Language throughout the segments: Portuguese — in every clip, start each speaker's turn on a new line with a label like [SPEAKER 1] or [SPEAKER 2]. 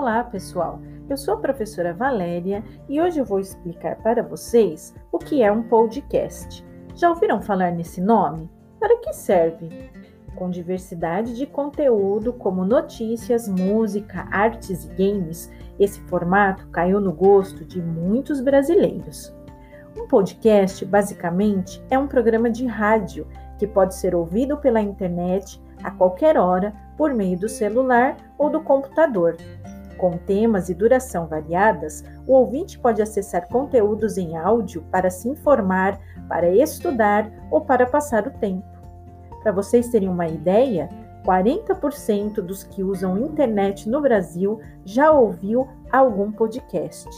[SPEAKER 1] Olá, pessoal. Eu sou a professora Valéria e hoje eu vou explicar para vocês o que é um podcast. Já ouviram falar nesse nome? Para que serve? Com diversidade de conteúdo, como notícias, música, artes e games, esse formato caiu no gosto de muitos brasileiros. Um podcast, basicamente, é um programa de rádio que pode ser ouvido pela internet a qualquer hora por meio do celular ou do computador. Com temas e duração variadas, o ouvinte pode acessar conteúdos em áudio para se informar, para estudar ou para passar o tempo. Para vocês terem uma ideia, 40% dos que usam internet no Brasil já ouviu algum podcast.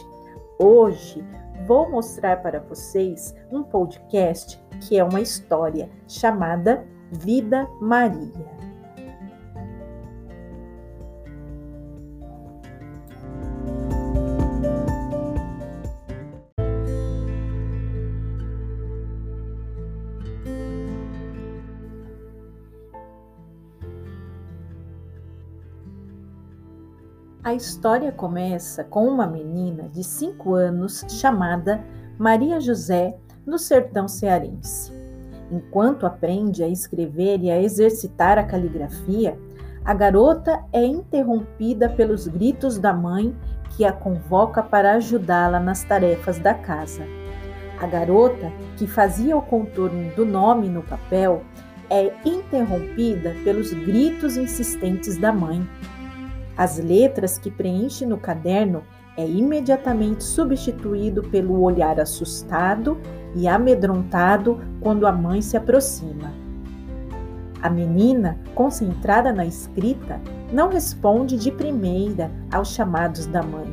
[SPEAKER 1] Hoje vou mostrar para vocês um podcast que é uma história chamada Vida Maria. A história começa com uma menina de 5 anos chamada Maria José, no sertão cearense. Enquanto aprende a escrever e a exercitar a caligrafia, a garota é interrompida pelos gritos da mãe que a convoca para ajudá-la nas tarefas da casa. A garota, que fazia o contorno do nome no papel, é interrompida pelos gritos insistentes da mãe, as letras que preenche no caderno é imediatamente substituído pelo olhar assustado e amedrontado quando a mãe se aproxima. A menina, concentrada na escrita, não responde de primeira aos chamados da mãe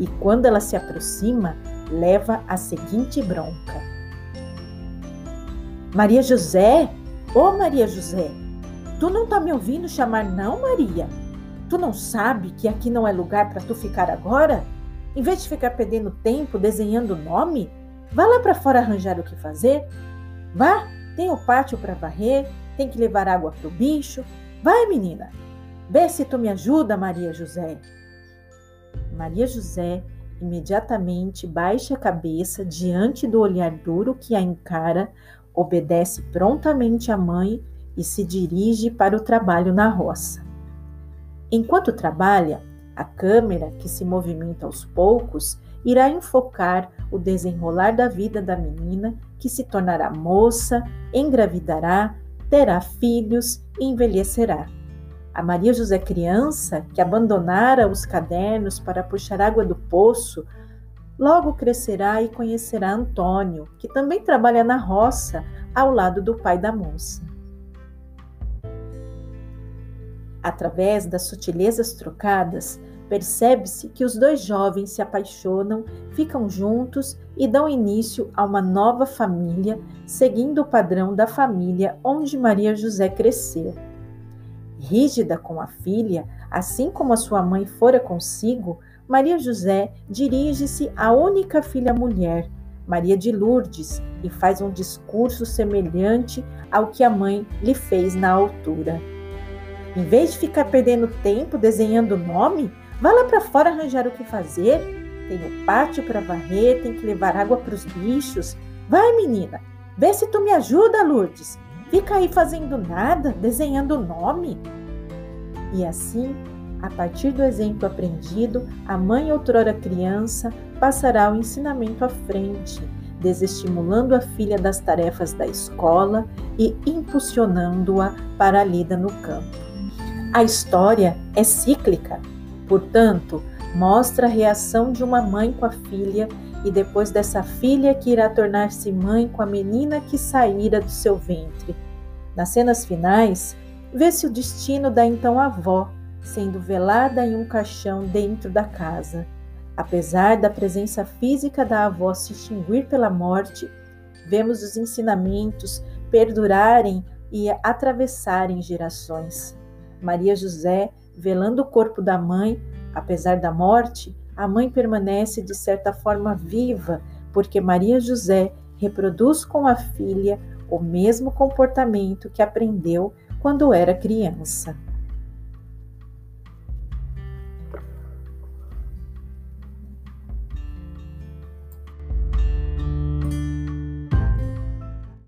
[SPEAKER 1] e, quando ela se aproxima, leva a seguinte bronca: Maria José? Ô oh, Maria José, tu não tá me ouvindo chamar, não, Maria? Tu não sabe que aqui não é lugar para tu ficar agora? Em vez de ficar perdendo tempo desenhando nome, vá lá para fora arranjar o que fazer. Vá, tem o pátio para varrer, tem que levar água para o bicho. Vai, menina. Vê se tu me ajuda, Maria José. Maria José imediatamente baixa a cabeça diante do olhar duro que a encara, obedece prontamente à mãe e se dirige para o trabalho na roça. Enquanto trabalha, a câmera, que se movimenta aos poucos, irá enfocar o desenrolar da vida da menina que se tornará moça, engravidará, terá filhos e envelhecerá. A Maria José criança, que abandonara os cadernos para puxar água do poço, logo crescerá e conhecerá Antônio, que também trabalha na roça ao lado do pai da moça. Através das sutilezas trocadas, percebe-se que os dois jovens se apaixonam, ficam juntos e dão início a uma nova família, seguindo o padrão da família onde Maria José cresceu. Rígida com a filha, assim como a sua mãe fora consigo, Maria José dirige-se à única filha mulher, Maria de Lourdes, e faz um discurso semelhante ao que a mãe lhe fez na altura. Em vez de ficar perdendo tempo desenhando o nome, vá lá para fora arranjar o que fazer. Tem o pátio para varrer, tem que levar água para os bichos. Vai, menina, vê se tu me ajuda, Lourdes. Fica aí fazendo nada, desenhando o nome. E assim, a partir do exemplo aprendido, a mãe outrora criança passará o ensinamento à frente, desestimulando a filha das tarefas da escola e impulsionando-a para a lida no campo. A história é cíclica, portanto, mostra a reação de uma mãe com a filha e depois dessa filha que irá tornar-se mãe com a menina que saíra do seu ventre. Nas cenas finais, vê-se o destino da então avó, sendo velada em um caixão dentro da casa. Apesar da presença física da avó se extinguir pela morte, vemos os ensinamentos perdurarem e atravessarem gerações. Maria José, velando o corpo da mãe, apesar da morte, a mãe permanece de certa forma viva, porque Maria José reproduz com a filha o mesmo comportamento que aprendeu quando era criança.